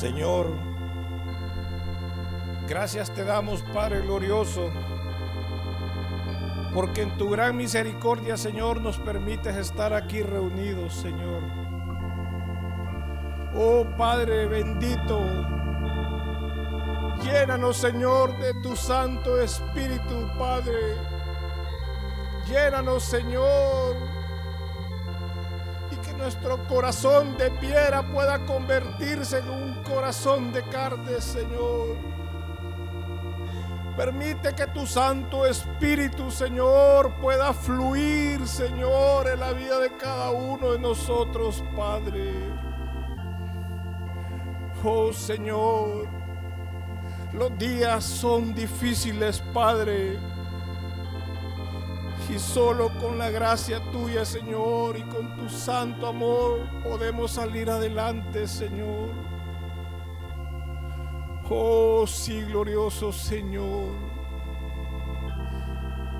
Señor, gracias te damos, Padre glorioso, porque en tu gran misericordia, Señor, nos permites estar aquí reunidos, Señor. Oh Padre bendito, llénanos, Señor, de tu Santo Espíritu, Padre. Llénanos, Señor, nuestro corazón de piedra pueda convertirse en un corazón de carne, Señor. Permite que tu Santo Espíritu, Señor, pueda fluir, Señor, en la vida de cada uno de nosotros, Padre. Oh Señor, los días son difíciles, Padre. Y solo con la gracia tuya, Señor, y con tu santo amor podemos salir adelante, Señor. Oh, sí, glorioso Señor.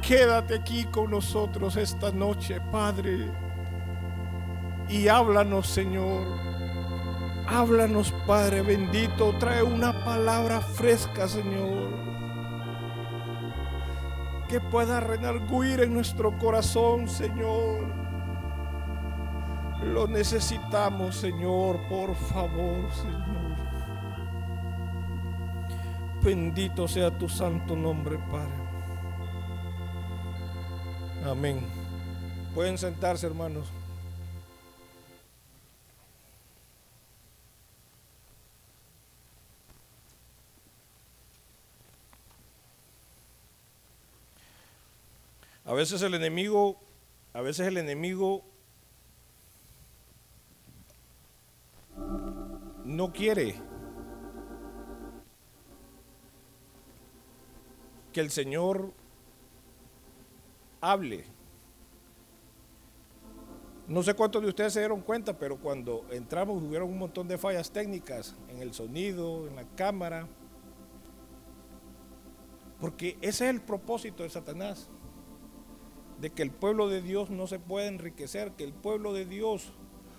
Quédate aquí con nosotros esta noche, Padre. Y háblanos, Señor. Háblanos, Padre bendito. Trae una palabra fresca, Señor que pueda renarguir en nuestro corazón, Señor. Lo necesitamos, Señor, por favor, Señor. Bendito sea tu santo nombre, Padre. Amén. Pueden sentarse, hermanos. Veces el enemigo, a veces el enemigo no quiere que el Señor hable. No sé cuántos de ustedes se dieron cuenta, pero cuando entramos hubieron un montón de fallas técnicas en el sonido, en la cámara. Porque ese es el propósito de Satanás de que el pueblo de Dios no se puede enriquecer, que el pueblo de Dios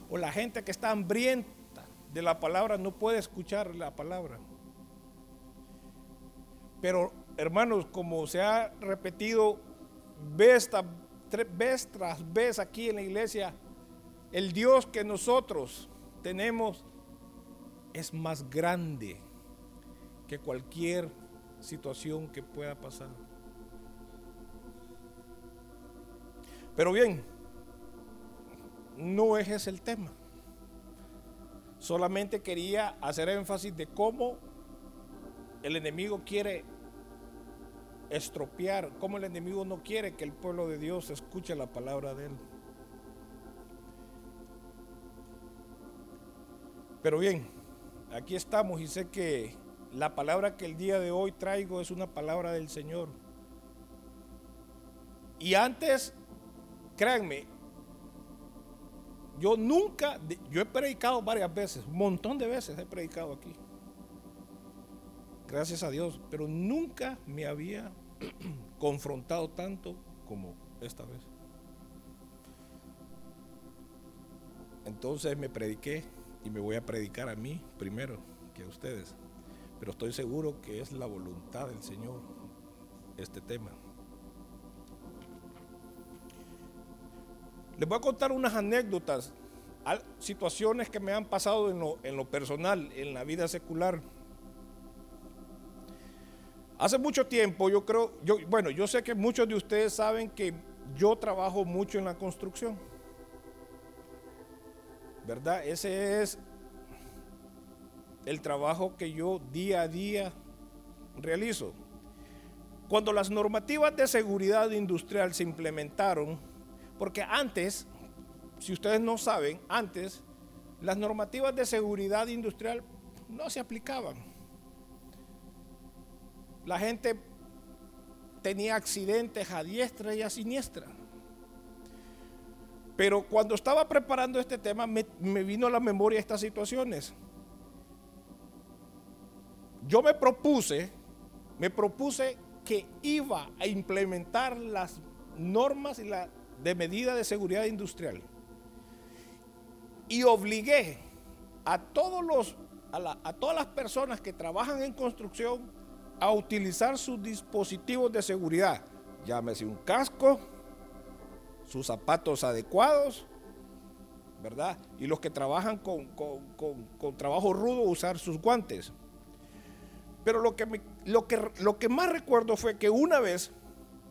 o la gente que está hambrienta de la palabra no puede escuchar la palabra. Pero hermanos, como se ha repetido vez, tras vez aquí en la iglesia, el Dios que nosotros tenemos es más grande que cualquier situación que pueda pasar. Pero bien, no es ese el tema. Solamente quería hacer énfasis de cómo el enemigo quiere estropear, cómo el enemigo no quiere que el pueblo de Dios escuche la palabra de él. Pero bien, aquí estamos y sé que la palabra que el día de hoy traigo es una palabra del Señor. Y antes créanme, yo nunca, yo he predicado varias veces, un montón de veces he predicado aquí. Gracias a Dios, pero nunca me había confrontado tanto como esta vez. Entonces me prediqué y me voy a predicar a mí primero que a ustedes. Pero estoy seguro que es la voluntad del Señor este tema. Les voy a contar unas anécdotas, situaciones que me han pasado en lo, personal, en la vida secular. Hace mucho tiempo, yo creo, yo, bueno, yo sé que muchos de ustedes saben que yo trabajo mucho en la construcción. ¿Verdad? Ese es el trabajo que yo día a día realizo. Cuando las normativas de seguridad industrial se implementaron, porque antes, si ustedes no saben, antes las normativas de seguridad industrial no se aplicaban. La gente tenía accidentes a diestra y a siniestra. Pero cuando estaba preparando este tema me, vino a la memoria estas situaciones. Yo me propuse, me propuse que iba a implementar las normas y la de medida de seguridad industrial y obligué a todos los a, todas las personas que trabajan en construcción a utilizar sus dispositivos de seguridad. Llámese un casco, sus zapatos adecuados, ¿verdad? Y los que trabajan con, con, trabajo rudo, usar sus guantes. Pero lo que, lo, que, lo que más recuerdo fue que una vez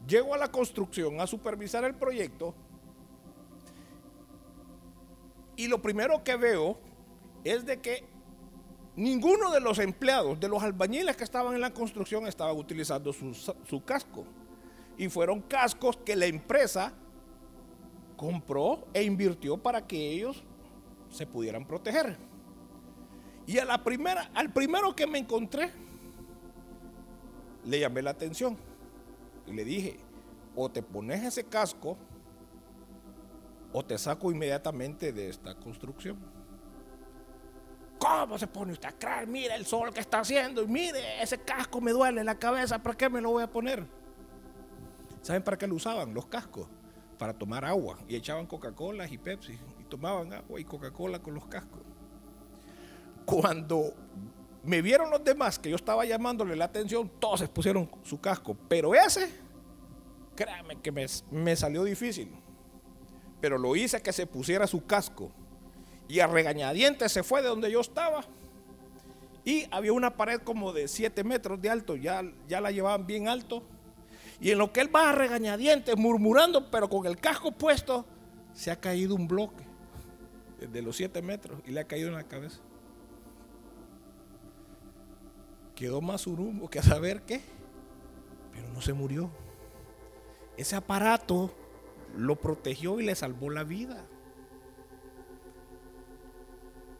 llego a la construcción a supervisar el proyecto y lo primero que veo es de que ninguno de los empleados, de los albañiles que estaban en la construcción, estaban utilizando su, su casco. Y fueron cascos que la empresa compró e invirtió para que ellos se pudieran proteger. Y a la primera, al primero que me encontré, le llamé la atención y le dije, o te pones ese casco o te saco inmediatamente de esta construcción. ¿Cómo se pone usted a creer? Mire el sol que está haciendo y mire, ese casco me duele la cabeza, ¿para qué me lo voy a poner? ¿Saben para qué lo usaban los cascos? Para tomar agua y echaban Coca-Cola y Pepsi y tomaban agua y Coca-Cola con los cascos. Cuando me vieron los demás que yo estaba llamándole la atención, todos se pusieron su casco, pero ese, créanme que me, me salió difícil pero lo hice que se pusiera su casco. Y a regañadientes se fue de donde yo estaba. Y había una pared como de 7 metros de alto, ya, ya la llevaban bien alto. Y en lo que él va a regañadientes, murmurando, pero con el casco puesto, se ha caído un bloque de los 7 metros y le ha caído en la cabeza. Quedó más urumbo que a saber qué, pero no se murió. Ese aparato lo protegió y le salvó la vida.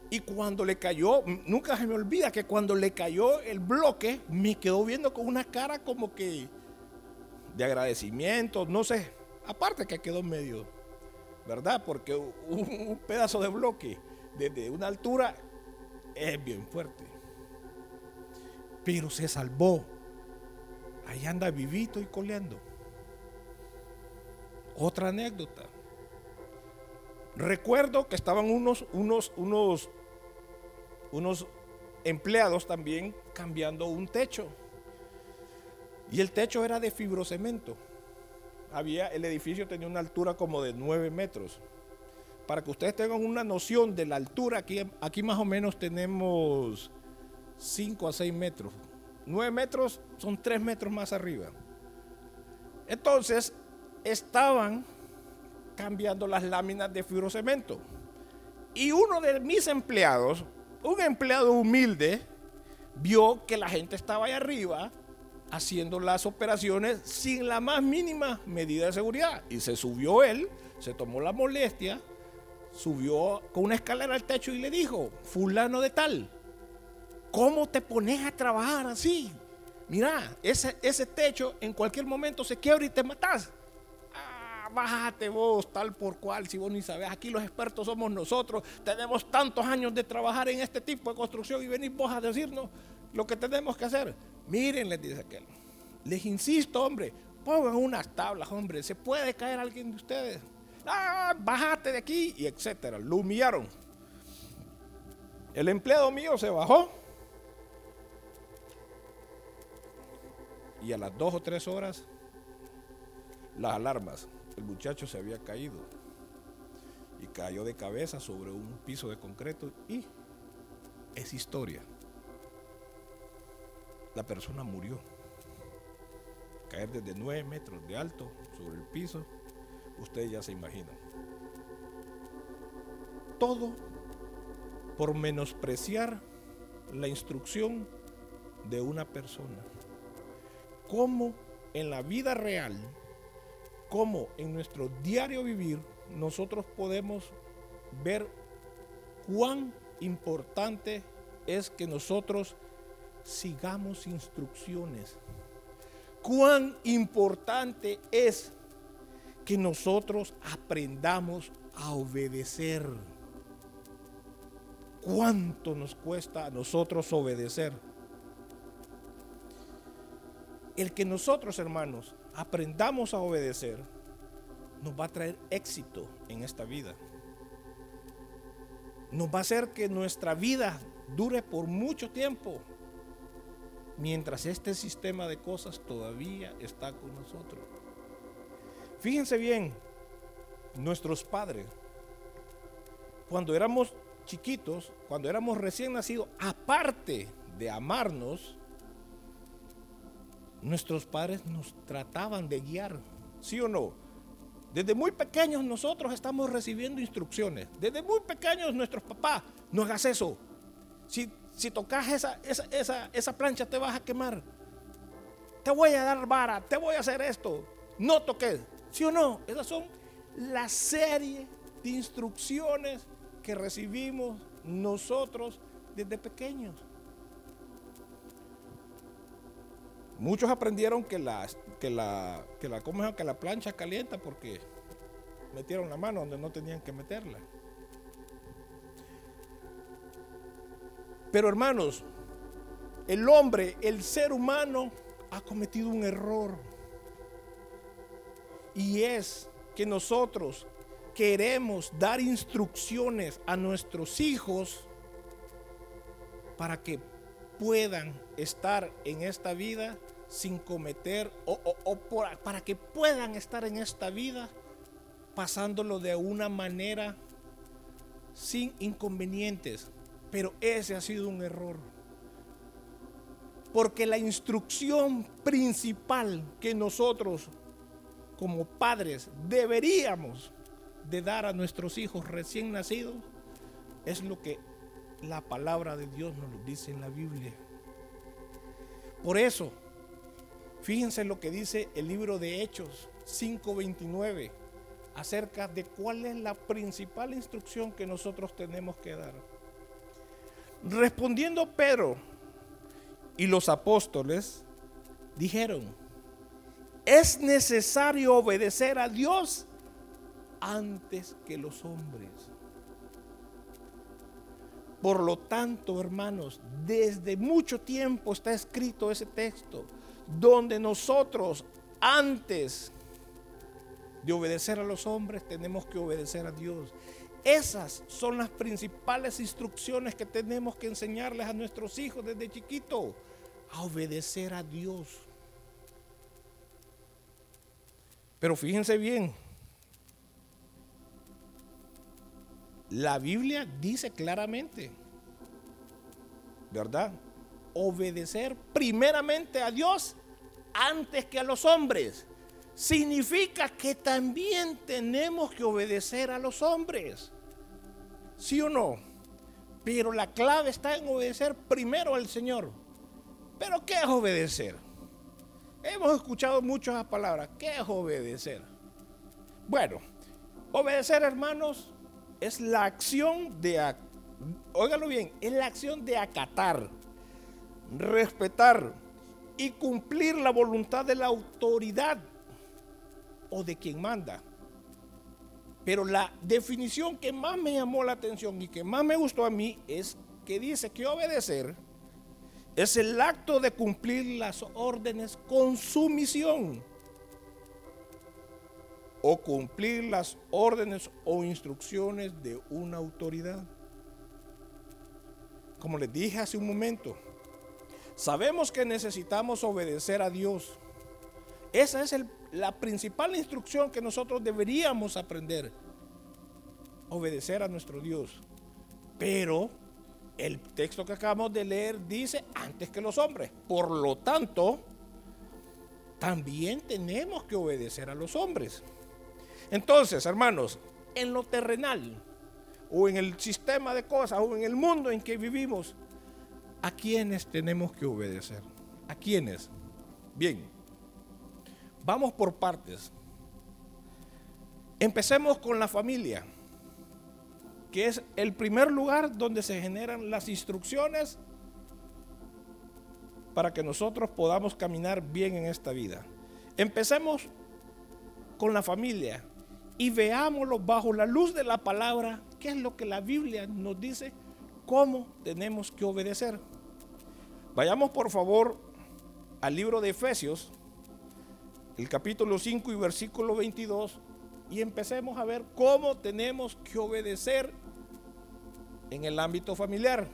Y cuando le cayó, nunca se me olvida que cuando le cayó el bloque, me quedó viendo con una cara como que de agradecimiento, no sé. Aparte que quedó medio, ¿verdad? Porque un, pedazo de bloque desde una altura es bien fuerte. Pero se salvó. Ahí anda vivito y coleando. Otra anécdota. Recuerdo que estaban unos, unos, unos, unos empleados también cambiando un techo. Y el techo era de fibrocemento. Había, el edificio tenía una altura como de 9 metros. Para que ustedes tengan una noción de la altura, aquí, aquí más o menos tenemos 5 a 6 metros. 9 metros son 3 metros más arriba. Entonces, estaban cambiando las láminas de fibrocemento. Y uno de mis empleados, un empleado humilde, vio que la gente estaba ahí arriba haciendo las operaciones sin la más mínima medida de seguridad. Y se subió él, se tomó la molestia, subió con una escalera al techo y le dijo, fulano de tal, ¿cómo te pones a trabajar así? Mira, ese, ese techo en cualquier momento se quiebra y te matas bájate vos, tal por cual, si vos ni sabés, aquí los expertos somos nosotros, tenemos tantos años de trabajar en este tipo de construcción y venís vos a decirnos lo que tenemos que hacer. Miren, les dice aquel, les insisto, hombre, pongan unas tablas, hombre, se puede caer alguien de ustedes. Ah, bájate de aquí, y etcétera. Lo humillaron. El empleado mío se bajó. Y a las dos o tres horas, las alarmas el muchacho se había caído y cayó de cabeza sobre un piso de concreto y es historia. La persona murió. Caer desde 9 metros de alto sobre el piso, ustedes ya se imaginan. Todo por menospreciar la instrucción de una persona. Como en la vida real cómo en nuestro diario vivir nosotros podemos ver cuán importante es que nosotros sigamos instrucciones. Cuán importante es que nosotros aprendamos a obedecer. ¿Cuánto nos cuesta a nosotros obedecer? El que nosotros, hermanos, aprendamos a obedecer, nos va a traer éxito en esta vida. Nos va a hacer que nuestra vida dure por mucho tiempo, mientras este sistema de cosas todavía está con nosotros. Fíjense bien, nuestros padres, cuando éramos chiquitos, cuando éramos recién nacidos, aparte de amarnos, nuestros padres nos trataban de guiar, ¿sí o no? Desde muy pequeños nosotros estamos recibiendo instrucciones. Desde muy pequeños nuestros papás, no hagas eso. Si, si tocas esa, esa, esa plancha te vas a quemar. Te voy a dar vara, te voy a hacer esto. No toques. ¿Sí o no? Esas son la serie de instrucciones que recibimos nosotros desde pequeños. Muchos aprendieron que la, que la, que la, plancha calienta porque metieron la mano donde no tenían que meterla. Pero hermanos, el hombre, el ser humano, ha cometido un error. Y es que nosotros queremos dar instrucciones a nuestros hijos para que puedan estar en esta vida sin cometer o, para que puedan estar en esta vida pasándolo de una manera sin inconvenientes. Pero ese ha sido un error. Porque la instrucción principal que nosotros como padres deberíamos de dar a nuestros hijos recién nacidos es lo que la palabra de Dios nos dice en la Biblia. Por eso, fíjense lo que dice el libro de Hechos 5:29 acerca de cuál es la principal instrucción que nosotros tenemos que dar. Respondiendo Pedro y los apóstoles dijeron, es necesario obedecer a Dios antes que los hombres. Por lo tanto, hermanos, desde mucho tiempo está escrito ese texto, donde nosotros antes de obedecer a los hombres tenemos que obedecer a Dios. Esas son las principales instrucciones que tenemos que enseñarles a nuestros hijos desde chiquito, a obedecer a Dios. Pero fíjense bien, la Biblia dice claramente, ¿verdad? Obedecer primeramente a Dios antes que a los hombres. Significa que también tenemos que obedecer a los hombres. ¿Sí o no? Pero la clave está en obedecer primero al Señor. ¿Pero qué es obedecer? Hemos escuchado muchas palabras. ¿Qué es obedecer? Bueno, obedecer, hermanos, es la acción de, óigalo bien, es la acción de acatar, respetar y cumplir la voluntad de la autoridad o de quien manda. Pero la definición que más me llamó la atención y que más me gustó a mí es que dice que obedecer es el acto de cumplir las órdenes con sumisión o cumplir las órdenes o instrucciones de una autoridad. Como les dije hace un momento, sabemos que necesitamos obedecer a Dios. Esa es la principal instrucción que nosotros deberíamos aprender. Obedecer a nuestro Dios. Pero el texto que acabamos de leer dice antes que los hombres. Por lo tanto, también tenemos que obedecer a los hombres. Entonces, hermanos, en lo terrenal o en el sistema de cosas o en el mundo en que vivimos, ¿a quiénes tenemos que obedecer? ¿A quiénes? Bien, vamos por partes. Empecemos con la familia que es el primer lugar donde se generan las instrucciones para que nosotros podamos caminar bien en esta vida. Empecemos con la familia y veámoslo bajo la luz de la palabra, qué es lo que la Biblia nos dice, cómo tenemos que obedecer. Vayamos por favor al libro de Efesios, el capítulo 5 y versículo 22, y empecemos a ver cómo tenemos que obedecer en el ámbito familiar.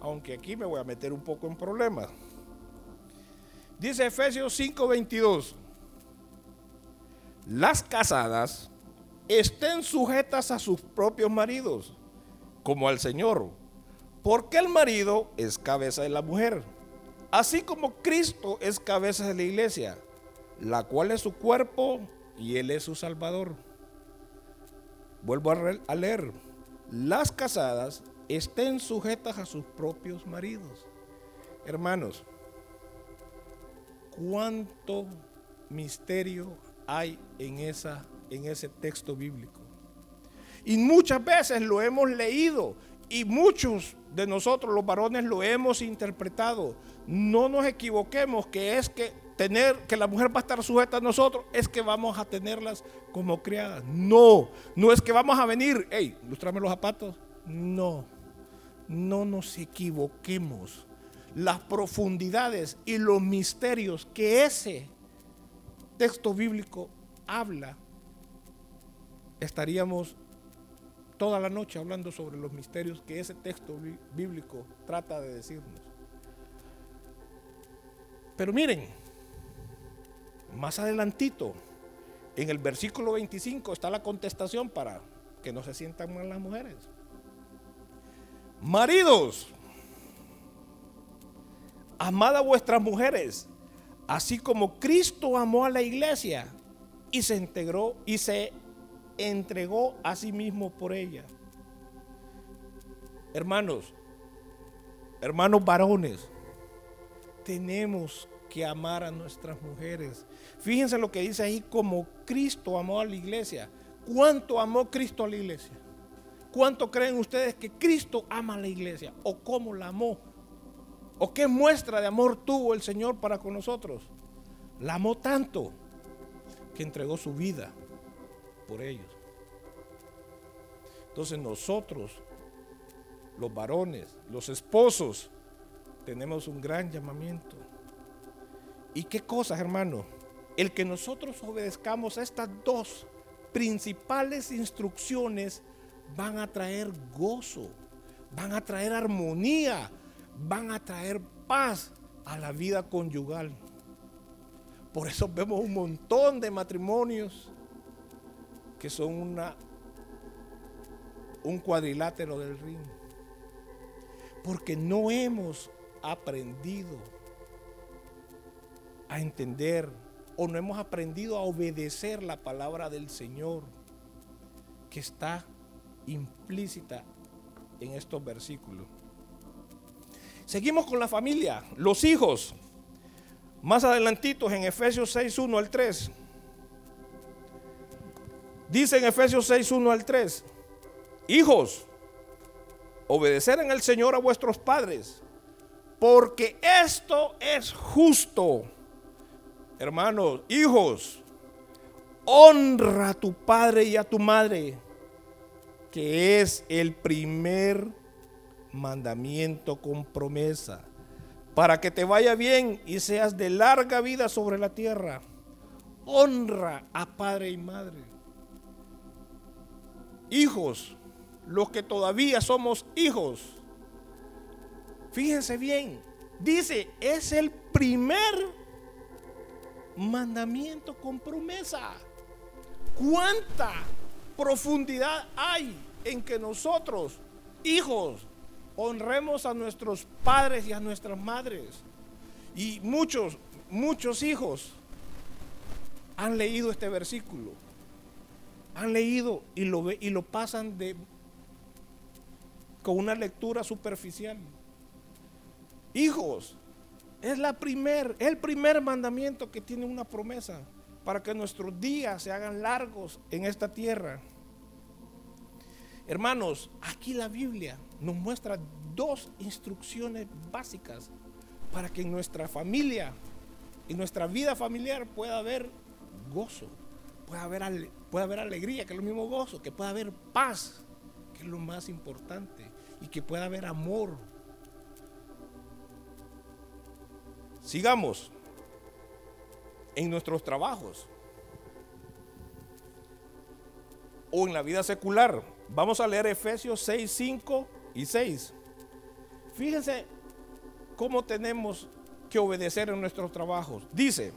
aunque aquí me voy a meter un poco en problemas. Dice Efesios 5:22, las casadas estén sujetas a sus propios maridos, como al Señor, porque el marido es cabeza de la mujer, así como Cristo es cabeza de la iglesia, la cual es su cuerpo y Él es su Salvador. Vuelvo a leer, las casadas estén sujetas a sus propios maridos. Hermanos, ¿cuánto misterio hay en, esa, en ese texto bíblico? Y muchas veces lo hemos leído y muchos de nosotros los varones lo hemos interpretado. No nos equivoquemos que es que tener que la mujer va a estar sujeta a nosotros es que vamos a tenerlas como criadas. No, no es que vamos a venir, hey, ilustrame los zapatos. No, no nos equivoquemos. Las profundidades y los misterios que ese texto bíblico habla, estaríamos toda la noche hablando sobre los misterios que ese texto bíblico trata de decirnos. Pero miren, más adelantito, en el versículo 25 está la contestación para que no se sientan mal las mujeres. Maridos, amad a vuestras mujeres, así como Cristo amó a la iglesia y se integró y se entregó a sí mismo por ella. Hermanos, hermanos varones, tenemos que amar a nuestras mujeres. Fíjense lo que dice ahí, como Cristo amó a la iglesia. ¿Cuánto amó Cristo a la iglesia? ¿Cuánto creen ustedes que Cristo ama a la iglesia? ¿O cómo la amó? ¿O qué muestra de amor tuvo el Señor para con nosotros? La amó tanto que entregó su vida por ellos. Entonces nosotros, los varones, los esposos, tenemos un gran llamamiento. ¿Y qué cosas, hermano? El que nosotros obedezcamos a estas dos principales instrucciones van a traer gozo, van a traer armonía, van a traer paz a la vida conyugal. Por eso vemos un montón de matrimonios que son una, un cuadrilátero del ring. Porque no hemos aprendido a entender o no hemos aprendido a obedecer la palabra del Señor que está implícita en estos versículos. Seguimos con la familia, los hijos. Más adelantitos en Efesios 6, 1 al 3. Dice en Efesios 6, 1 al 3. Hijos, obedecer en el Señor a vuestros padres, porque esto es justo. Hermanos, hijos, honra a tu padre y a tu madre que es el primer mandamiento con promesa, para que te vaya bien y seas de larga vida sobre la tierra. Honra a padre y madre. Hijos, los que todavía somos hijos, fíjense bien, dice, es el primer mandamiento con promesa. ¿Cuánta profundidad hay en que nosotros, hijos, honremos a nuestros padres y a nuestras madres. Y muchos, muchos hijos han leído este versículo. Han leído y lo, y lo pasan de, con una lectura superficial. Hijos, es la primer, el primer mandamiento que tiene una promesa para que nuestros días se hagan largos en esta tierra. Hermanos, aquí la Biblia nos muestra dos instrucciones básicas para que en nuestra familia, en nuestra vida familiar pueda haber gozo, pueda haber, pueda haber alegría, que es lo mismo gozo, que pueda haber paz, es lo más importante, y que pueda haber amor. Sigamos en nuestros trabajos o en la vida secular. Vamos a leer Efesios 6, 5 y 6. Fíjense cómo tenemos que obedecer en nuestros trabajos. Dice,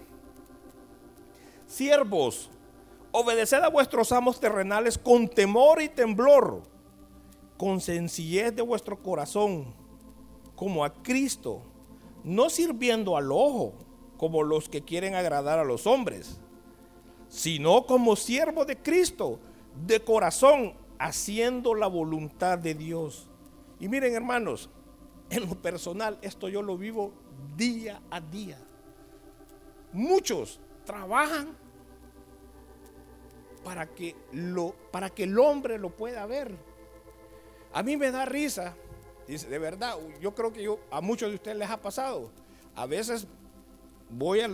siervos, obedeced a vuestros amos terrenales con temor y temblor, con sencillez de vuestro corazón, como a Cristo, no sirviendo al ojo, como los que quieren agradar a los hombres, sino como siervo de Cristo, de corazón, haciendo la voluntad de Dios. Y miren hermanos, en lo personal, esto yo lo vivo día a día. Muchos trabajan para que, lo, para que el hombre lo pueda ver. A mí me da risa, dice, de verdad, yo creo que a muchos de ustedes les ha pasado. A veces voy a,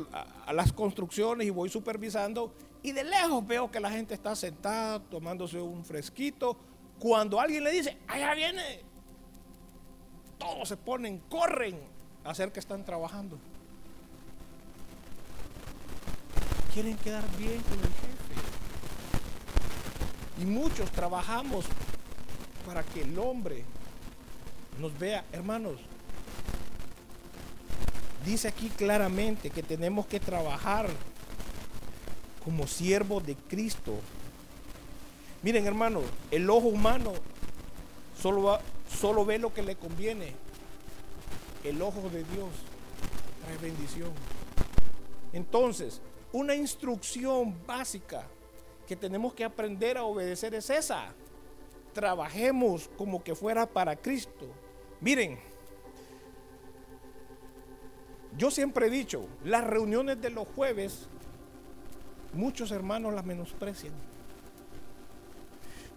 a las construcciones y voy supervisando y de lejos veo que la gente está sentada tomándose un fresquito. Cuando alguien le dice, allá viene, todos se ponen, corren a hacer que están trabajando. Quieren quedar bien con el jefe. Y muchos trabajamos para que el hombre nos vea, hermanos. Dice aquí claramente que tenemos que trabajar como siervos de Cristo. Miren, hermanos, el ojo humano solo, va, solo ve lo que le conviene. El ojo de Dios trae bendición. Entonces, una instrucción básica que tenemos que aprender a obedecer es esa. Trabajemos como que fuera para Cristo. Miren, yo siempre he dicho, las reuniones de los jueves, muchos hermanos las menosprecian.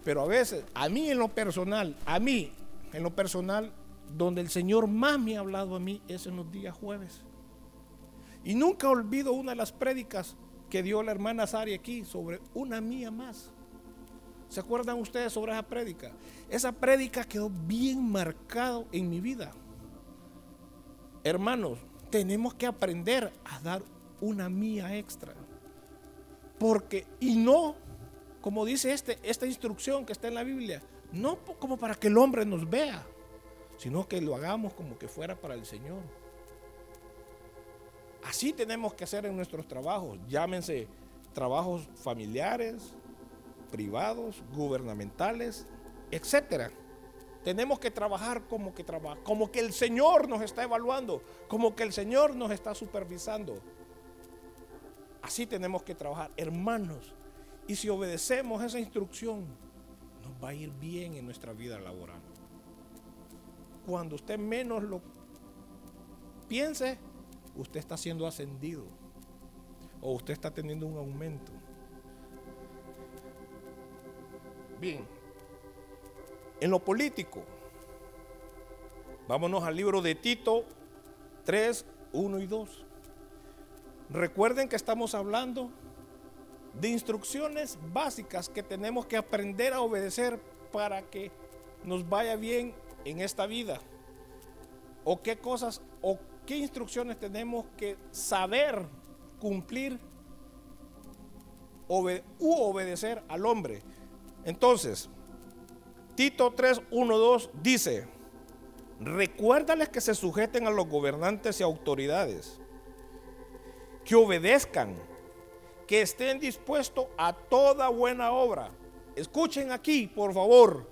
Pero a veces, a mí en lo personal, a mí en lo personal, donde el Señor más me ha hablado a mí es en los días jueves. Y nunca olvido una de las prédicas que dio la hermana Sari aquí sobre una mía más. ¿Se acuerdan ustedes sobre esa prédica? Esa prédica quedó bien marcado en mi vida. Hermanos, tenemos que aprender a dar una mía extra. Porque, y no, como dice este, esta instrucción que está en la Biblia, no como para que el hombre nos vea, sino que lo hagamos como que fuera para el Señor. Así tenemos que hacer en nuestros trabajos, llámense trabajos familiares, privados, gubernamentales, etcétera. Tenemos que trabajar como que trabaja, como que el Señor nos está evaluando, como que el Señor nos está supervisando. Así tenemos que trabajar, hermanos. Y si obedecemos esa instrucción, nos va a ir bien en nuestra vida laboral. Cuando usted menos lo piense, usted está siendo ascendido o usted está teniendo un aumento. Bien, en lo político, vámonos al libro de Tito 3, 1 y 2. Recuerden que estamos hablando de instrucciones básicas que tenemos que aprender a obedecer para que nos vaya bien en esta vida. O qué cosas o qué instrucciones tenemos que saber cumplir u obedecer al hombre. Entonces, Tito 3, 1, 2 dice, recuérdales que se sujeten a los gobernantes y autoridades, que obedezcan, que estén dispuestos a toda buena obra. Escuchen aquí, por favor,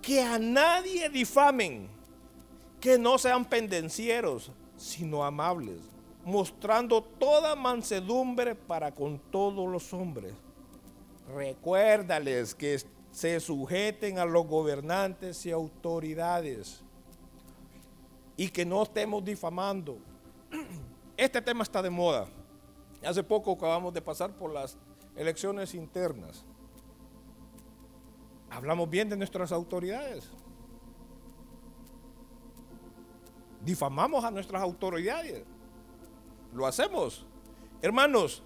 que a nadie difamen, que no sean pendencieros, sino amables, mostrando toda mansedumbre para con todos los hombres. Recuérdales que se sujeten a los gobernantes y autoridades y que no estemos difamando. Este tema está de moda. Hace poco acabamos de pasar por las elecciones internas. Hablamos bien de nuestras autoridades. Difamamos a nuestras autoridades. Lo hacemos. Hermanos,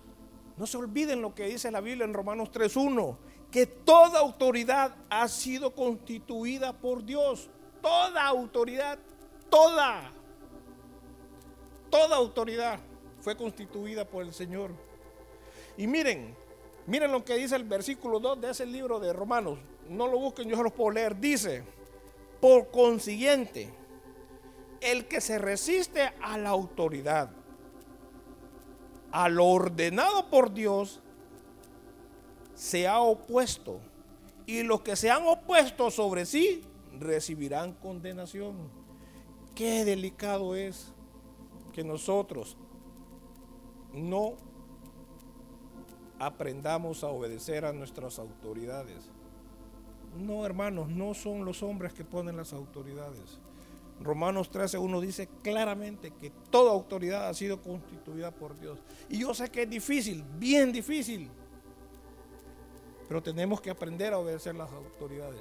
no se olviden lo que dice la Biblia en Romanos 3.1, que toda autoridad ha sido constituida por Dios. Toda autoridad, toda, toda autoridad fue constituida por el Señor. Y miren, miren lo que dice el versículo 2 de ese libro de Romanos. No lo busquen, yo se los puedo leer. Dice, por consiguiente, el que se resiste a la autoridad, a lo ordenado por Dios, se ha opuesto. Y los que se han opuesto sobre sí recibirán condenación. Qué delicado es que nosotros no aprendamos a obedecer a nuestras autoridades. No, hermanos, no son los hombres que ponen las autoridades. Romanos 13.1 dice claramente que toda autoridad ha sido constituida por Dios. Y yo sé que es difícil, bien difícil, pero tenemos que aprender a obedecer las autoridades.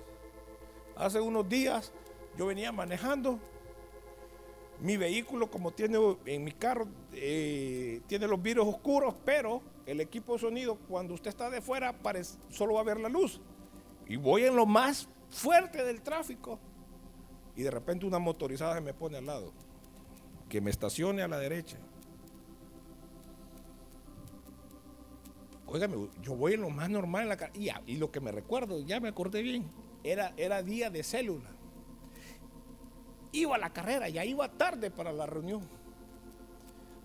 Hace unos días yo venía manejando mi vehículo, como tiene en mi carro, eh, tiene los vidrios oscuros, pero el equipo de sonido, cuando usted está de fuera, solo va a ver la luz. Y voy en lo más fuerte del tráfico. Y de repente una motorizada se me pone al lado. Que me estacione a la derecha. Óigame, yo voy en lo más normal en la. Y, y, lo que me recuerdo, ya me acordé bien, era, era día de célula. Iba a la carrera, ya iba tarde para la reunión.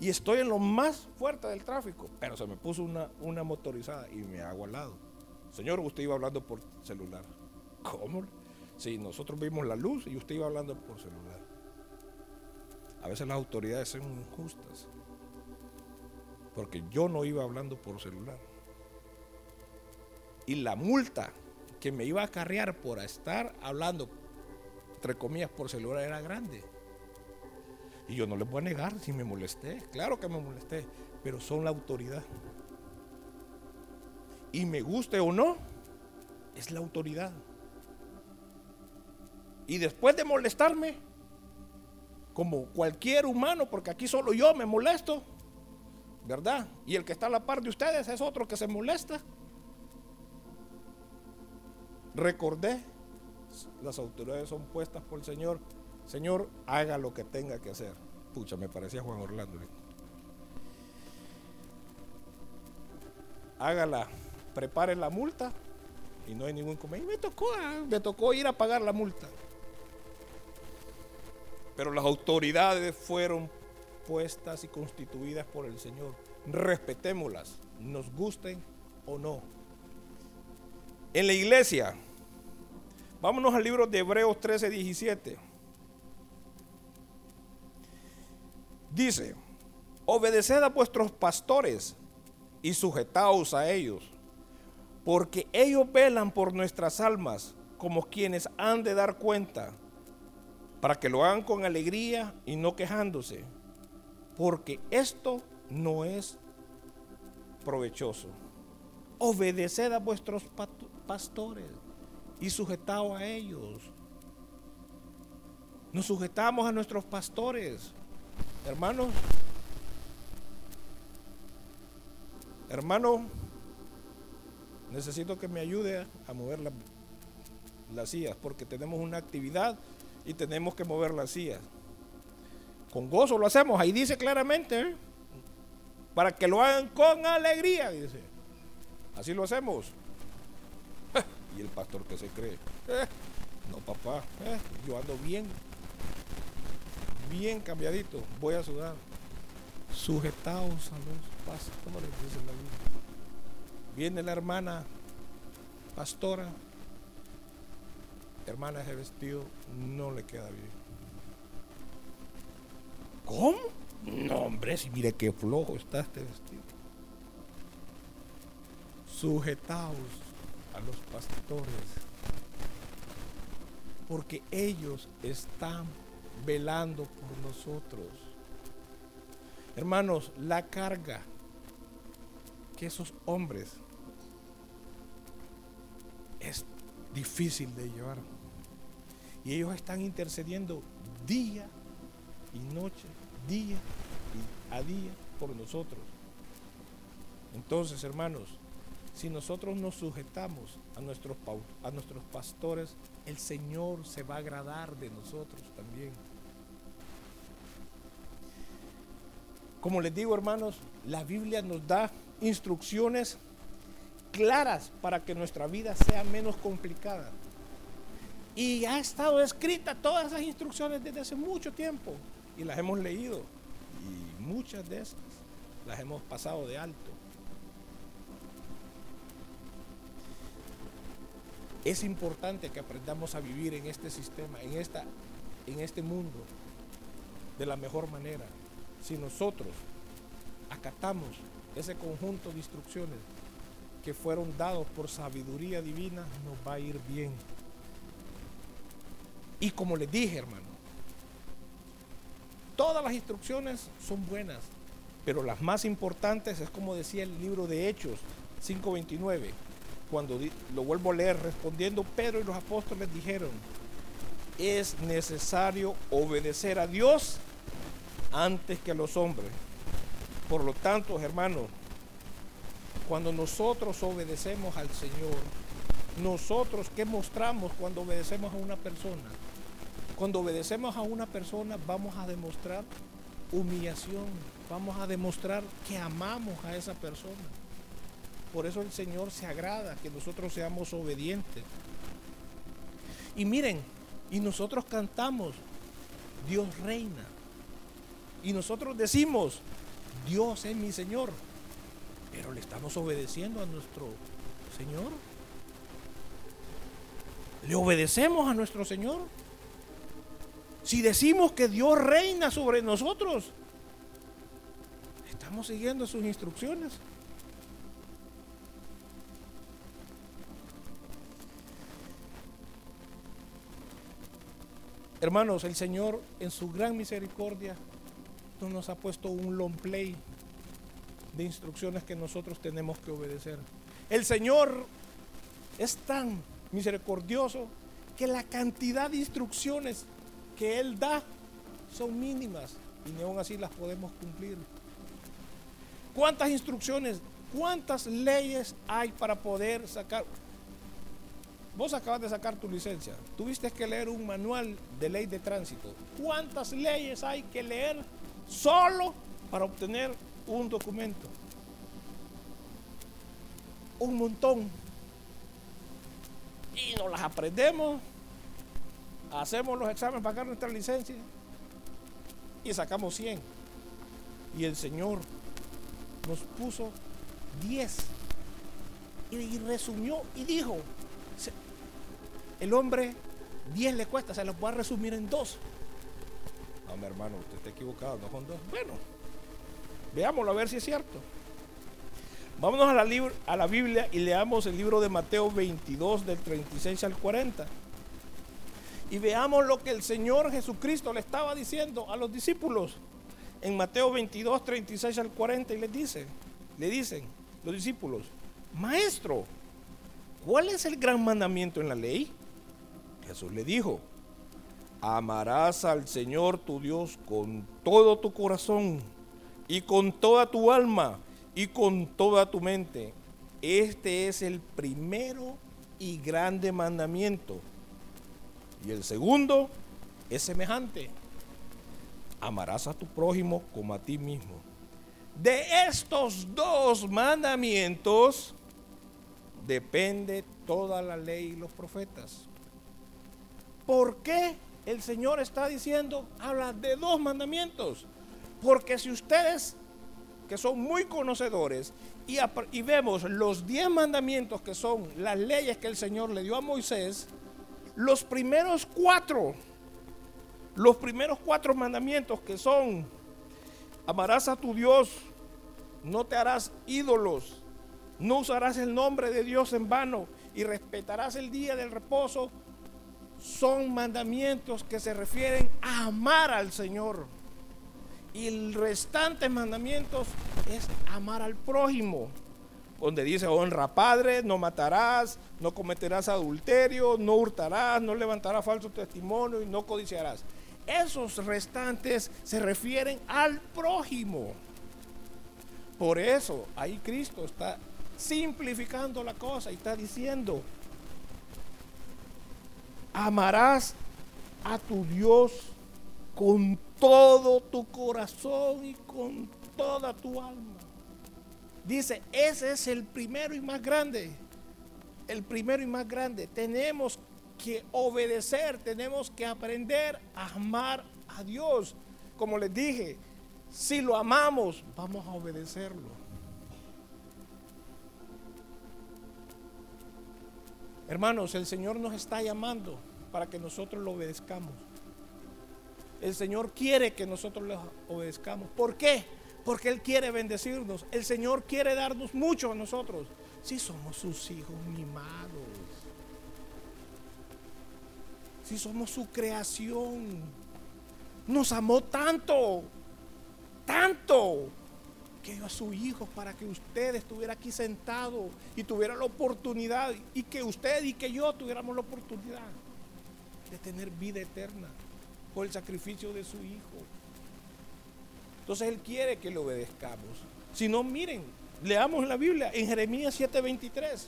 Y estoy en lo más fuerte del tráfico, pero se me puso una, una motorizada y me hago al lado. Señor, usted iba hablando por celular. ¿Cómo? Sí, nosotros vimos la luz y usted iba hablando por celular. A veces las autoridades son injustas. Porque yo no iba hablando por celular. Y la multa que me iba a acarrear por estar hablando, entre comillas, por celular era grande. Y yo no les voy a negar si me molesté. Claro que me molesté. Pero son la autoridad. Y me guste o no, es la autoridad. Y después de molestarme, como cualquier humano, porque aquí solo yo me molesto, ¿verdad? Y el que está a la par de ustedes es otro que se molesta. Recordé, las autoridades son puestas por el Señor. Señor, haga lo que tenga que hacer. Pucha, me parecía Juan Orlando. Hágala, prepare la multa y no hay ningún inconveniente. Me tocó, ah, me tocó ir a pagar la multa. Pero las autoridades fueron puestas y constituidas por el Señor. Respetémoslas, nos gusten o no. En la iglesia, vámonos al libro de Hebreos 13, 17. Dice, obedeced a vuestros pastores y sujetaos a ellos, porque ellos velan por nuestras almas como quienes han de dar cuenta para que lo hagan con alegría y no quejándose, porque esto no es provechoso. Obedeced a vuestros pastores y sujetaos a ellos. Nos sujetamos a nuestros pastores, hermanos. Hermano, necesito que me ayude a mover las sillas porque tenemos una actividad y tenemos que mover las sillas. Con gozo lo hacemos, ahí dice claramente, ¿eh? para que lo hagan con alegría, dice. Así lo hacemos. y el pastor que se cree, eh, no papá, eh, yo ando bien, bien cambiadito, voy a sudar. Sujetaos a los pastores, dice la Biblia. Viene la hermana pastora hermana, ese vestido no le queda bien. ¿Cómo? No, hombre, si mire qué flojo está este vestido. Sujetaos a los pastores, porque ellos están velando por nosotros. Hermanos, la carga que esos hombres es difícil de llevar. Y ellos están intercediendo día y noche, día y a día por nosotros. Entonces, hermanos, si nosotros nos sujetamos a nuestros, a nuestros pastores, el Señor se va a agradar de nosotros también. Como les digo, hermanos, la Biblia nos da instrucciones claras para que nuestra vida sea menos complicada. Y ha estado escrita todas esas instrucciones desde hace mucho tiempo. Y las hemos leído. Y muchas de esas las hemos pasado de alto. Es importante que aprendamos a vivir en este sistema, en, esta, en este mundo, de la mejor manera. Si nosotros acatamos ese conjunto de instrucciones que fueron dados por sabiduría divina, nos va a ir bien. Y como les dije, hermano, todas las instrucciones son buenas, pero las más importantes es como decía el libro de Hechos 529 cuando lo vuelvo a leer, respondiendo Pedro y los apóstoles dijeron, es necesario obedecer a Dios antes que a los hombres. Por lo tanto, hermanos, cuando nosotros obedecemos al Señor, nosotros qué mostramos cuando obedecemos a una persona? Cuando obedecemos a una persona vamos a demostrar humillación, vamos a demostrar que amamos a esa persona. Por eso el Señor se agrada que nosotros seamos obedientes. Y miren, y nosotros cantamos, Dios reina. Y nosotros decimos, Dios es mi Señor. Pero le estamos obedeciendo a nuestro Señor. ¿Le obedecemos a nuestro Señor? Si decimos que Dios reina sobre nosotros, estamos siguiendo sus instrucciones. Hermanos, el Señor en su gran misericordia nos ha puesto un long play de instrucciones que nosotros tenemos que obedecer. El Señor es tan misericordioso que la cantidad de instrucciones que Él da son mínimas y ni aún así las podemos cumplir. ¿Cuántas instrucciones, cuántas leyes hay para poder sacar? Vos acabas de sacar tu licencia. Tuviste que leer un manual de ley de tránsito. ¿Cuántas leyes hay que leer solo para obtener un documento? Un montón. Y nos las aprendemos. Hacemos los exámenes sacar nuestra licencia. Y sacamos 100. Y el Señor nos puso 10. Y resumió y dijo, el hombre 10 le cuesta, se los voy a resumir en dos. No, mi hermano, usted está equivocado, no son dos. Bueno, veámoslo a ver si es cierto. Vámonos a la, a la Biblia y leamos el libro de Mateo 22 del 36 al 40. Y veamos lo que el Señor Jesucristo le estaba diciendo a los discípulos en Mateo 22, 36 al 40 y les dice, le dicen los discípulos, maestro, ¿cuál es el gran mandamiento en la ley? Jesús le dijo, amarás al Señor tu Dios con todo tu corazón y con toda tu alma y con toda tu mente. Este es el primero y grande mandamiento. Y el segundo es semejante. Amarás a tu prójimo como a ti mismo. De estos dos mandamientos depende toda la ley y los profetas. ¿Por qué el Señor está diciendo, habla de dos mandamientos? Porque si ustedes, que son muy conocedores, y, y vemos los diez mandamientos que son las leyes que el Señor le dio a Moisés, los primeros cuatro, los primeros cuatro mandamientos que son, amarás a tu Dios, no te harás ídolos, no usarás el nombre de Dios en vano y respetarás el día del reposo son mandamientos que se refieren a amar al Señor. Y el restante mandamientos es amar al prójimo. Donde dice, honra padre, no matarás, no cometerás adulterio, no hurtarás, no levantarás falso testimonio y no codiciarás. Esos restantes se refieren al prójimo. Por eso ahí Cristo está simplificando la cosa y está diciendo, amarás a tu Dios con todo tu corazón y con toda tu alma. Dice, ese es el primero y más grande. El primero y más grande. Tenemos que obedecer, tenemos que aprender a amar a Dios. Como les dije, si lo amamos, vamos a obedecerlo. Hermanos, el Señor nos está llamando para que nosotros lo obedezcamos. El Señor quiere que nosotros lo obedezcamos. ¿Por qué? Porque Él quiere bendecirnos. El Señor quiere darnos mucho a nosotros. Si somos sus hijos mimados. Si somos su creación. Nos amó tanto. Tanto. Que dio a su hijo para que usted estuviera aquí sentado y tuviera la oportunidad. Y que usted y que yo tuviéramos la oportunidad de tener vida eterna por el sacrificio de su Hijo. Entonces Él quiere que le obedezcamos. Si no, miren, leamos la Biblia en Jeremías 7:23.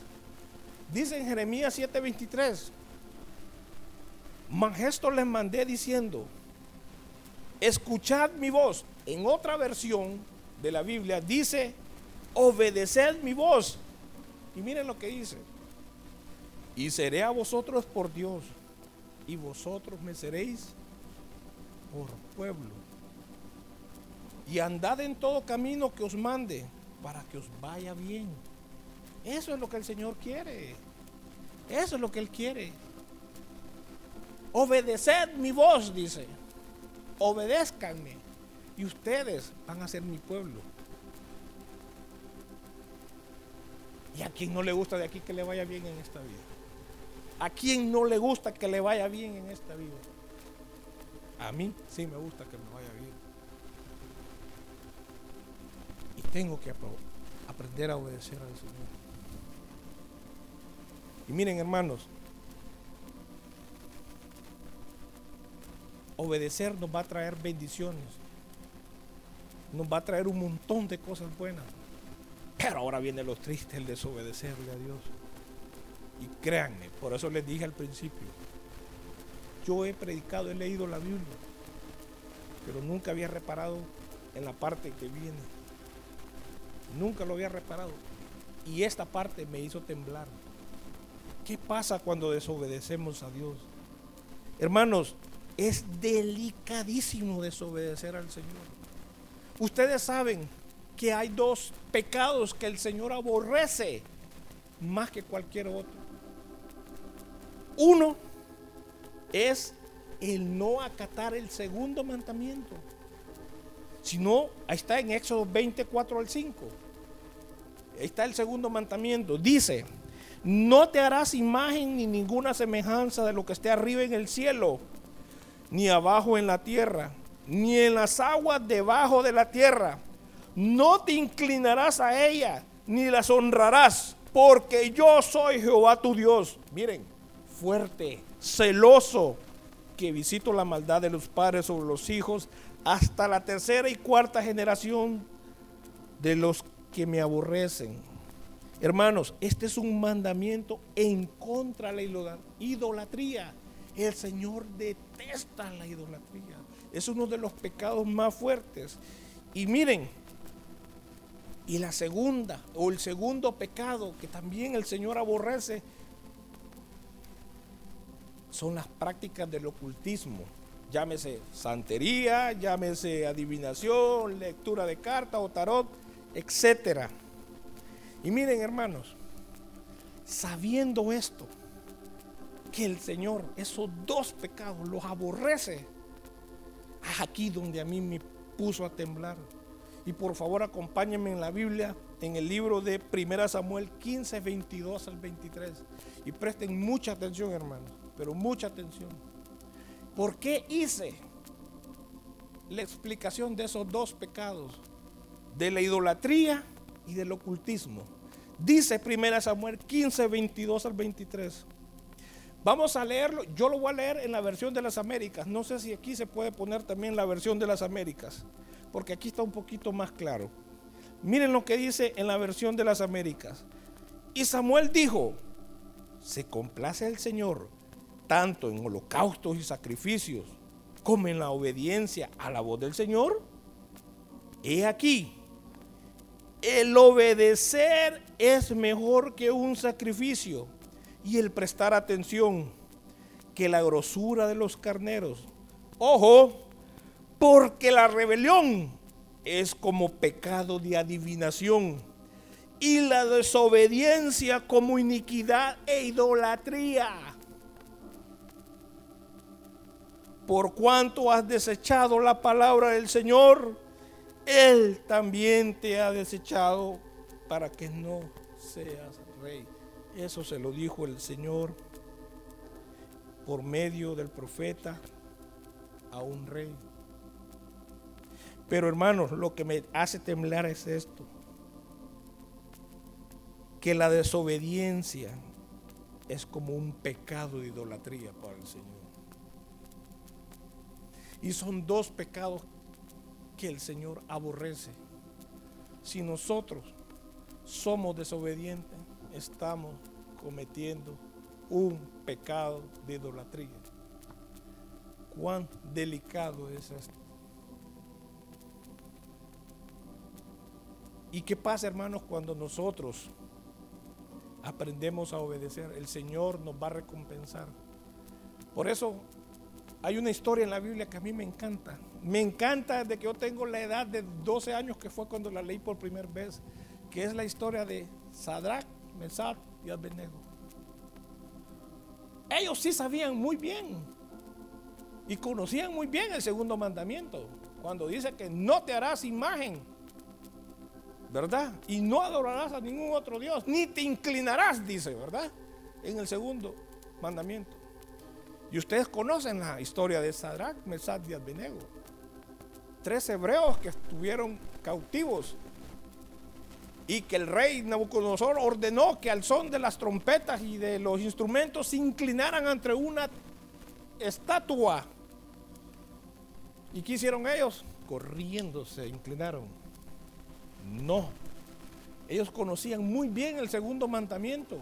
Dice en Jeremías 7:23, mas esto les mandé diciendo, escuchad mi voz. En otra versión de la Biblia dice, obedeced mi voz. Y miren lo que dice. Y seré a vosotros por Dios y vosotros me seréis por pueblo. Y andad en todo camino que os mande para que os vaya bien. Eso es lo que el Señor quiere. Eso es lo que Él quiere. Obedeced mi voz, dice. Obedézcanme. Y ustedes van a ser mi pueblo. Y a quien no le gusta de aquí que le vaya bien en esta vida. ¿A quién no le gusta que le vaya bien en esta vida? A mí sí me gusta que me vaya bien. Tengo que aprender a obedecer al Señor. Y miren hermanos, obedecer nos va a traer bendiciones. Nos va a traer un montón de cosas buenas. Pero ahora viene lo triste, el desobedecerle a Dios. Y créanme, por eso les dije al principio, yo he predicado, he leído la Biblia, pero nunca había reparado en la parte que viene. Nunca lo había reparado. Y esta parte me hizo temblar. ¿Qué pasa cuando desobedecemos a Dios? Hermanos, es delicadísimo desobedecer al Señor. Ustedes saben que hay dos pecados que el Señor aborrece más que cualquier otro. Uno es el no acatar el segundo mandamiento. Si no, ahí está en Éxodo 24 al 5. Ahí está el segundo mandamiento. Dice, no te harás imagen ni ninguna semejanza de lo que esté arriba en el cielo, ni abajo en la tierra, ni en las aguas debajo de la tierra. No te inclinarás a ella, ni las honrarás, porque yo soy Jehová tu Dios. Miren, fuerte, celoso, que visito la maldad de los padres sobre los hijos hasta la tercera y cuarta generación de los que me aborrecen. Hermanos, este es un mandamiento en contra de la idolatría. El Señor detesta la idolatría. Es uno de los pecados más fuertes. Y miren, y la segunda o el segundo pecado que también el Señor aborrece son las prácticas del ocultismo. Llámese santería, llámese adivinación, lectura de cartas o tarot, etc. Y miren hermanos, sabiendo esto, que el Señor esos dos pecados los aborrece, es aquí donde a mí me puso a temblar. Y por favor acompáñenme en la Biblia, en el libro de 1 Samuel 15, 22 al 23. Y presten mucha atención, hermanos pero mucha atención. ¿Por qué hice la explicación de esos dos pecados? De la idolatría y del ocultismo. Dice 1 Samuel 15, 22 al 23. Vamos a leerlo. Yo lo voy a leer en la versión de las Américas. No sé si aquí se puede poner también la versión de las Américas. Porque aquí está un poquito más claro. Miren lo que dice en la versión de las Américas. Y Samuel dijo, se complace el Señor tanto en holocaustos y sacrificios como en la obediencia a la voz del Señor? He aquí, el obedecer es mejor que un sacrificio y el prestar atención que la grosura de los carneros. Ojo, porque la rebelión es como pecado de adivinación y la desobediencia como iniquidad e idolatría. Por cuanto has desechado la palabra del Señor, Él también te ha desechado para que no seas rey. Eso se lo dijo el Señor por medio del profeta a un rey. Pero hermanos, lo que me hace temblar es esto que la desobediencia es como un pecado de idolatría para el Señor. Y son dos pecados que el Señor aborrece. Si nosotros somos desobedientes, estamos cometiendo un pecado de idolatría. Cuán delicado es esto. ¿Y qué pasa, hermanos, cuando nosotros aprendemos a obedecer, el Señor nos va a recompensar. Por eso hay una historia en la Biblia que a mí me encanta. Me encanta desde que yo tengo la edad de 12 años, que fue cuando la leí por primera vez, que es la historia de Sadrach, Mesach y Abednego. Ellos sí sabían muy bien y conocían muy bien el segundo mandamiento, cuando dice que no te harás imagen ¿verdad? Y no adorarás a ningún otro Dios, ni te inclinarás, dice, ¿verdad? En el segundo mandamiento. Y ustedes conocen la historia de Sadrach, Mesach y Abednego. Tres hebreos que estuvieron cautivos y que el rey Nabucodonosor ordenó que al son de las trompetas y de los instrumentos se inclinaran ante una estatua. ¿Y qué hicieron ellos? Corriendo se inclinaron. No. Ellos conocían muy bien el segundo mandamiento,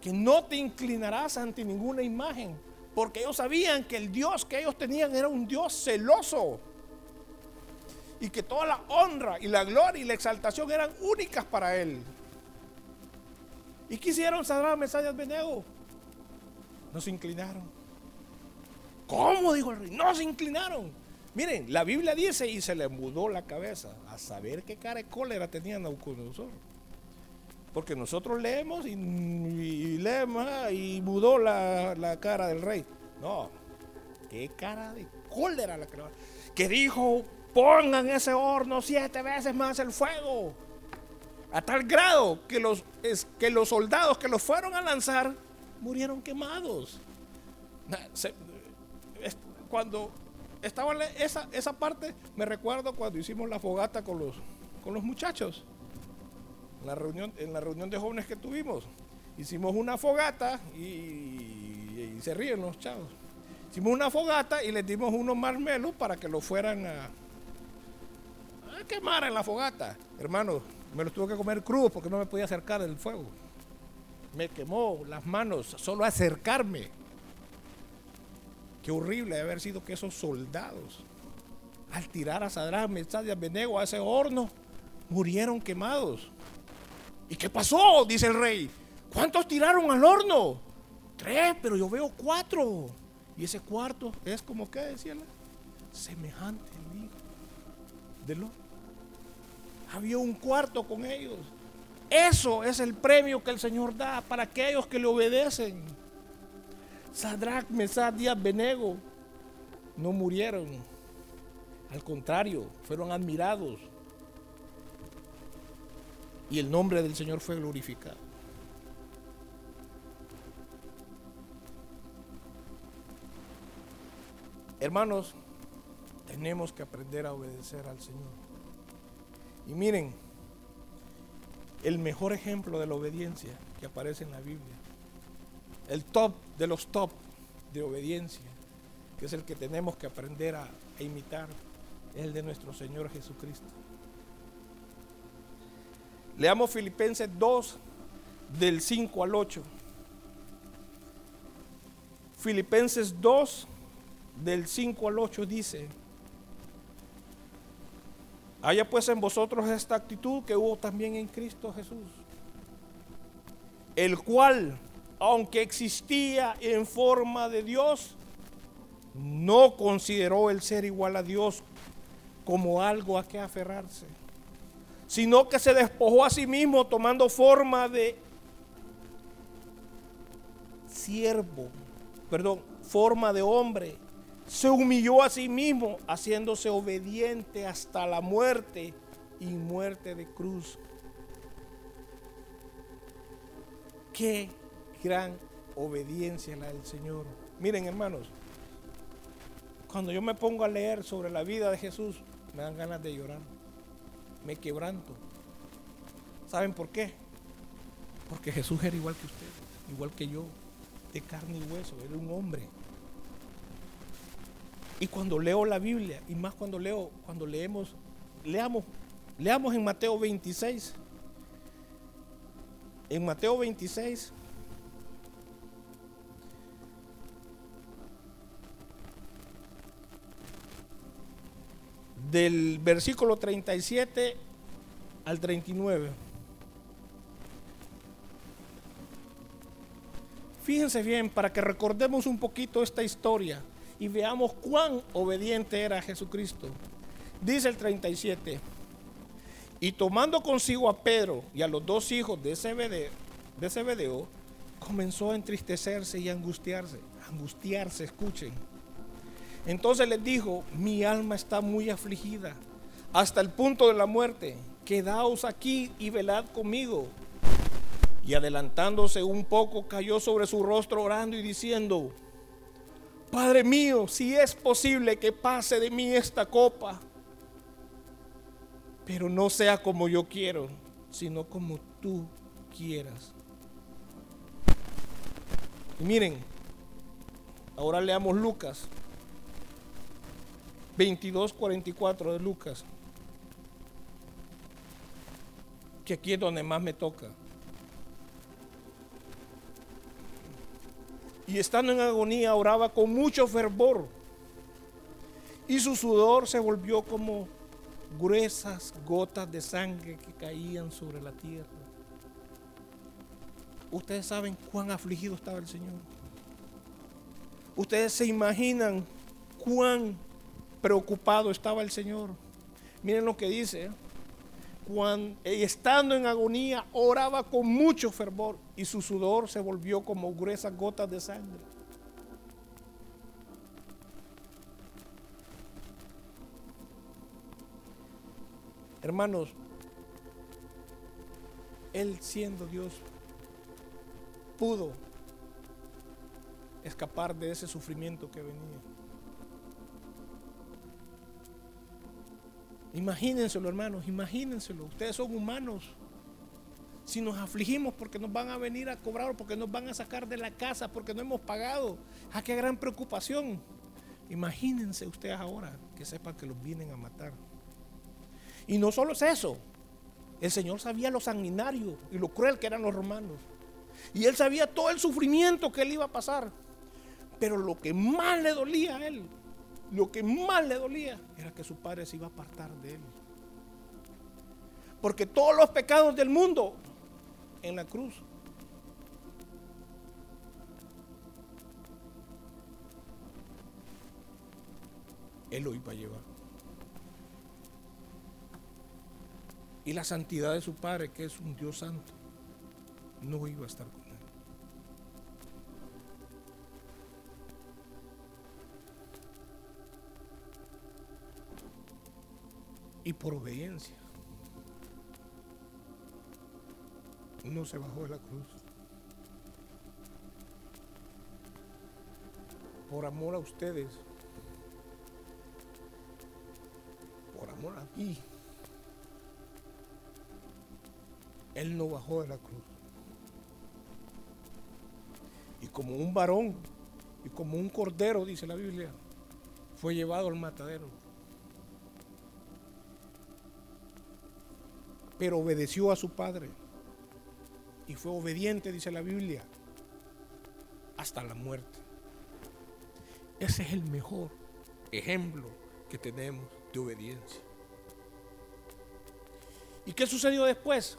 que no te inclinarás ante ninguna imagen, porque ellos sabían que el Dios que ellos tenían era un Dios celoso y que toda la honra y la gloria y la exaltación eran únicas para él. ¿Y quisieron Sadrach, Mesach y No se inclinaron. ¿Cómo? dijo el rey. No se inclinaron. Miren, la Biblia dice y se le mudó la cabeza a saber qué cara de cólera tenía Nabucodonosor. Porque nosotros leemos y, leemos ah, y mudó la, cara del rey. No, qué cara de cólera la que, que dijo, pongan ese horno siete veces más el fuego. A tal grado que los, que los soldados que los fueron a lanzar murieron quemados. Cuando estaba esa, esa parte, me recuerdo cuando hicimos la fogata con los, con los muchachos. En la, reunión, en la reunión de jóvenes que tuvimos. Hicimos una fogata y, se ríen los chavos. Hicimos una fogata y les dimos unos marmelos para que lo fueran a, a quemar en la fogata. Hermano, me los tuve que comer crudos porque no me podía acercar del fuego. Me quemó las manos solo acercarme. Qué horrible haber sido que esos soldados, al tirar a Sadrach, Mesach y Abednego a ese horno, murieron quemados. ¿Y qué pasó? Dice el rey. ¿Cuántos tiraron al horno? Tres, pero yo veo cuatro. Y ese cuarto es como que decía semejante al hijo del horno. Había un cuarto con ellos. Eso es el premio que el Señor da para aquellos que le obedecen. Sadrach, Mesach y Abednego no murieron. Al contrario, fueron admirados. Y el nombre del Señor fue glorificado. Hermanos, tenemos que aprender a obedecer al Señor. Y miren, el mejor ejemplo de la obediencia que aparece en la Biblia el top de los top de obediencia, que es el que tenemos que aprender a, imitar, es el de nuestro Señor Jesucristo. Leamos Filipenses 2 del 5 al 8. Filipenses 2 del 5 al 8 dice, haya pues en vosotros esta actitud que hubo también en Cristo Jesús, el cual aunque existía en forma de Dios, no consideró el ser igual a Dios como algo a que aferrarse, sino que se despojó a sí mismo tomando forma de siervo, perdón, forma de hombre. Se humilló a sí mismo, haciéndose obediente hasta la muerte y muerte de cruz. Qué gran obediencia la del Señor. Miren, hermanos, cuando yo me pongo a leer sobre la vida de Jesús, me dan ganas de llorar. Me quebranto. ¿Saben por qué? Porque Jesús era igual que usted, igual que yo, de carne y hueso, era un hombre. Y cuando leo la Biblia, y más cuando leo, cuando leemos, leamos, leamos en Mateo 26. En Mateo 26, del versículo 37 al 39. Fíjense bien, para que recordemos un poquito esta historia y veamos cuán obediente era Jesucristo. Dice el 37, y tomando consigo a Pedro y a los dos hijos de Zebedeo, de comenzó a entristecerse y a angustiarse. Angustiarse, escuchen entonces les dijo, mi alma está muy afligida hasta el punto de la muerte. Quedaos aquí y velad conmigo. Y adelantándose un poco, cayó sobre su rostro orando y diciendo, Padre mío, si es posible que pase de mí esta copa, pero no sea como yo quiero, sino como tú quieras. Y miren, ahora leamos Lucas 22:44 de Lucas. Que aquí es donde más me toca. Y estando en agonía oraba con mucho fervor. Y su sudor se volvió como gruesas gotas de sangre que caían sobre la tierra. Ustedes saben cuán afligido estaba el Señor. Ustedes se imaginan cuán preocupado estaba el Señor. Miren lo que dice. Cuando, estando en agonía, oraba con mucho fervor y su sudor se volvió como gruesas gotas de sangre. Hermanos, Él siendo Dios pudo escapar de ese sufrimiento que venía. Imagínenselo, hermanos, imagínenselo. Ustedes son humanos. Si nos afligimos porque nos van a venir a cobrar, porque nos van a sacar de la casa, porque no hemos pagado. ¿A ah, qué gran preocupación! Imagínense ustedes ahora que sepan que los vienen a matar. Y no solo es eso. El Señor sabía lo sanguinario y lo cruel que eran los romanos. Y Él sabía todo el sufrimiento que Él iba a pasar. Pero lo que más le dolía a Él lo que más le dolía era que su padre se iba a apartar de él. Porque todos los pecados del mundo en la cruz. Él lo iba a llevar. Y la santidad de su padre, que es un Dios santo, no iba a estar con y por obediencia. No se bajó de la cruz. Por amor a ustedes. Por amor a ti. Él no bajó de la cruz. Y como un varón y como un cordero, dice la Biblia, fue llevado al matadero. Pero obedeció a su padre. Y fue obediente, dice la Biblia, hasta la muerte. Ese es el mejor ejemplo que tenemos de obediencia. ¿Y qué sucedió después?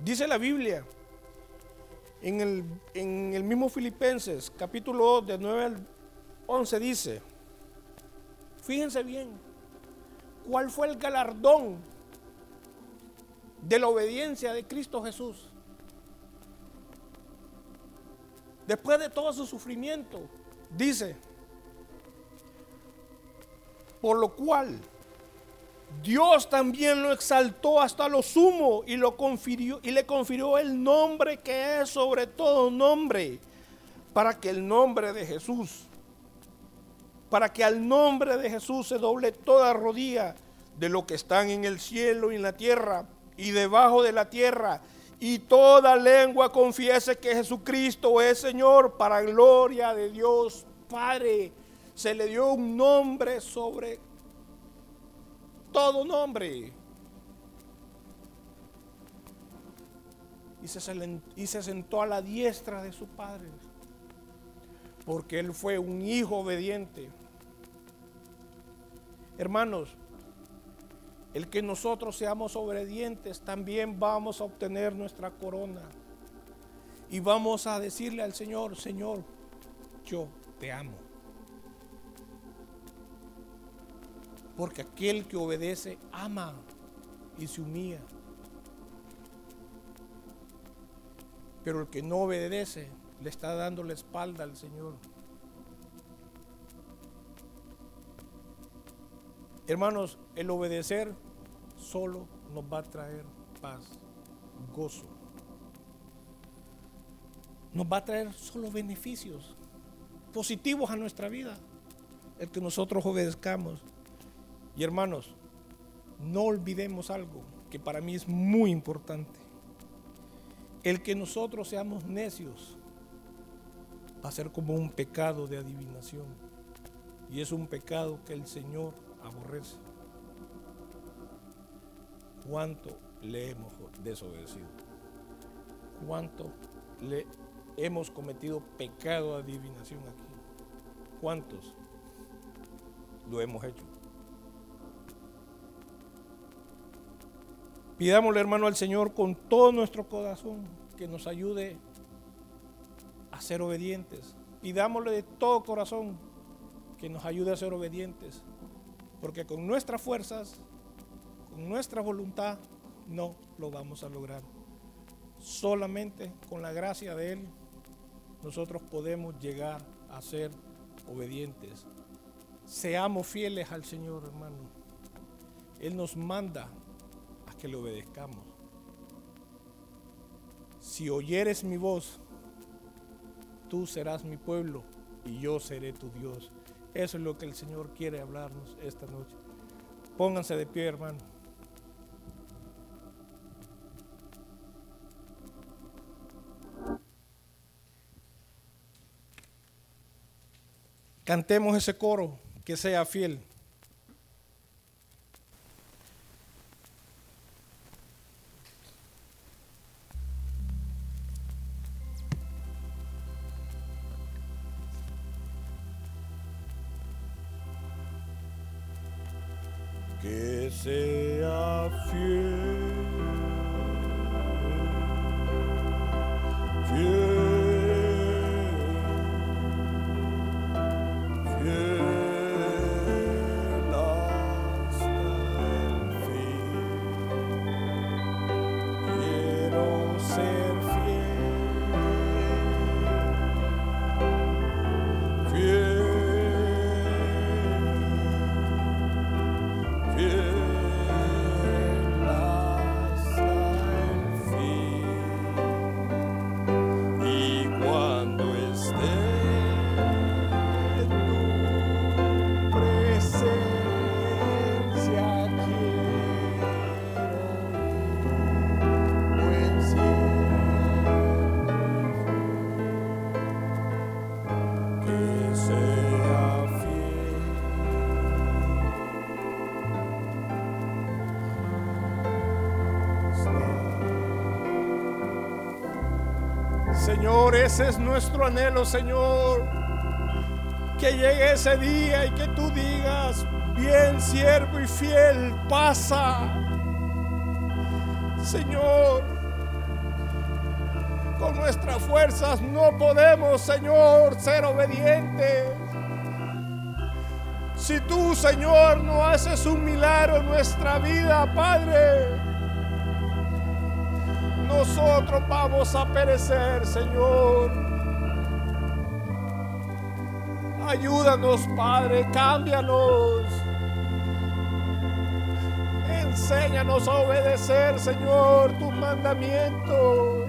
Dice la Biblia En el, en el mismo Filipenses, capítulo 2, de 9 al 11, dice, fíjense bien, ¿cuál fue el galardón de la obediencia de Cristo Jesús? Después de todo su sufrimiento, dice, por lo cual Dios también lo exaltó hasta lo sumo y lo confirió y le confirió el nombre que es sobre todo nombre, para que el nombre de Jesús, para que al nombre de Jesús se doble toda rodilla de lo que están en el cielo y en la tierra y debajo de la tierra, y toda lengua confiese que Jesucristo es Señor para gloria de Dios Padre. Se le dio un nombre sobre todo nombre. Y se sentó a la diestra de su padre, porque él fue un hijo obediente. Hermanos, el que nosotros seamos obedientes, también vamos a obtener nuestra corona. Y vamos a decirle al Señor, Señor, yo te amo. Porque aquel que obedece ama y se humilla. Pero el que no obedece le está dando la espalda al Señor. Hermanos, el obedecer solo nos va a traer paz, gozo. Nos va a traer solo beneficios positivos a nuestra vida. El que nosotros obedezcamos. Y hermanos, no olvidemos algo que para mí es muy importante. El que nosotros seamos necios va a ser como un pecado de adivinación. Y es un pecado que el Señor aborrece. ¿Cuánto le hemos desobedecido? ¿Cuánto le hemos cometido pecado de adivinación aquí? ¿Cuántos lo hemos hecho? Pidámosle, hermano, al Señor con todo nuestro corazón que nos ayude a ser obedientes. Pidámosle de todo corazón que nos ayude a ser obedientes. Porque con nuestras fuerzas, con nuestra voluntad, no lo vamos a lograr. Solamente con la gracia de Él, nosotros podemos llegar a ser obedientes. Seamos fieles al Señor, hermano. Él nos manda que le obedezcamos. Si oyeres mi voz, tú serás mi pueblo y yo seré tu Dios. Eso es lo que el Señor quiere hablarnos esta noche. Pónganse de pie, hermano. Cantemos ese coro que sea fiel. Señor, ese es nuestro anhelo, Señor. Que llegue ese día y que tú digas, bien siervo y fiel, pasa. Señor, Con nuestras fuerzas no podemos, Señor, ser obedientes. Si tú, Señor, no haces un milagro en nuestra vida, Padre, nosotros vamos a perecer, Señor. Ayúdanos, Padre, cámbianos. Enséñanos a obedecer, Señor, tus mandamientos.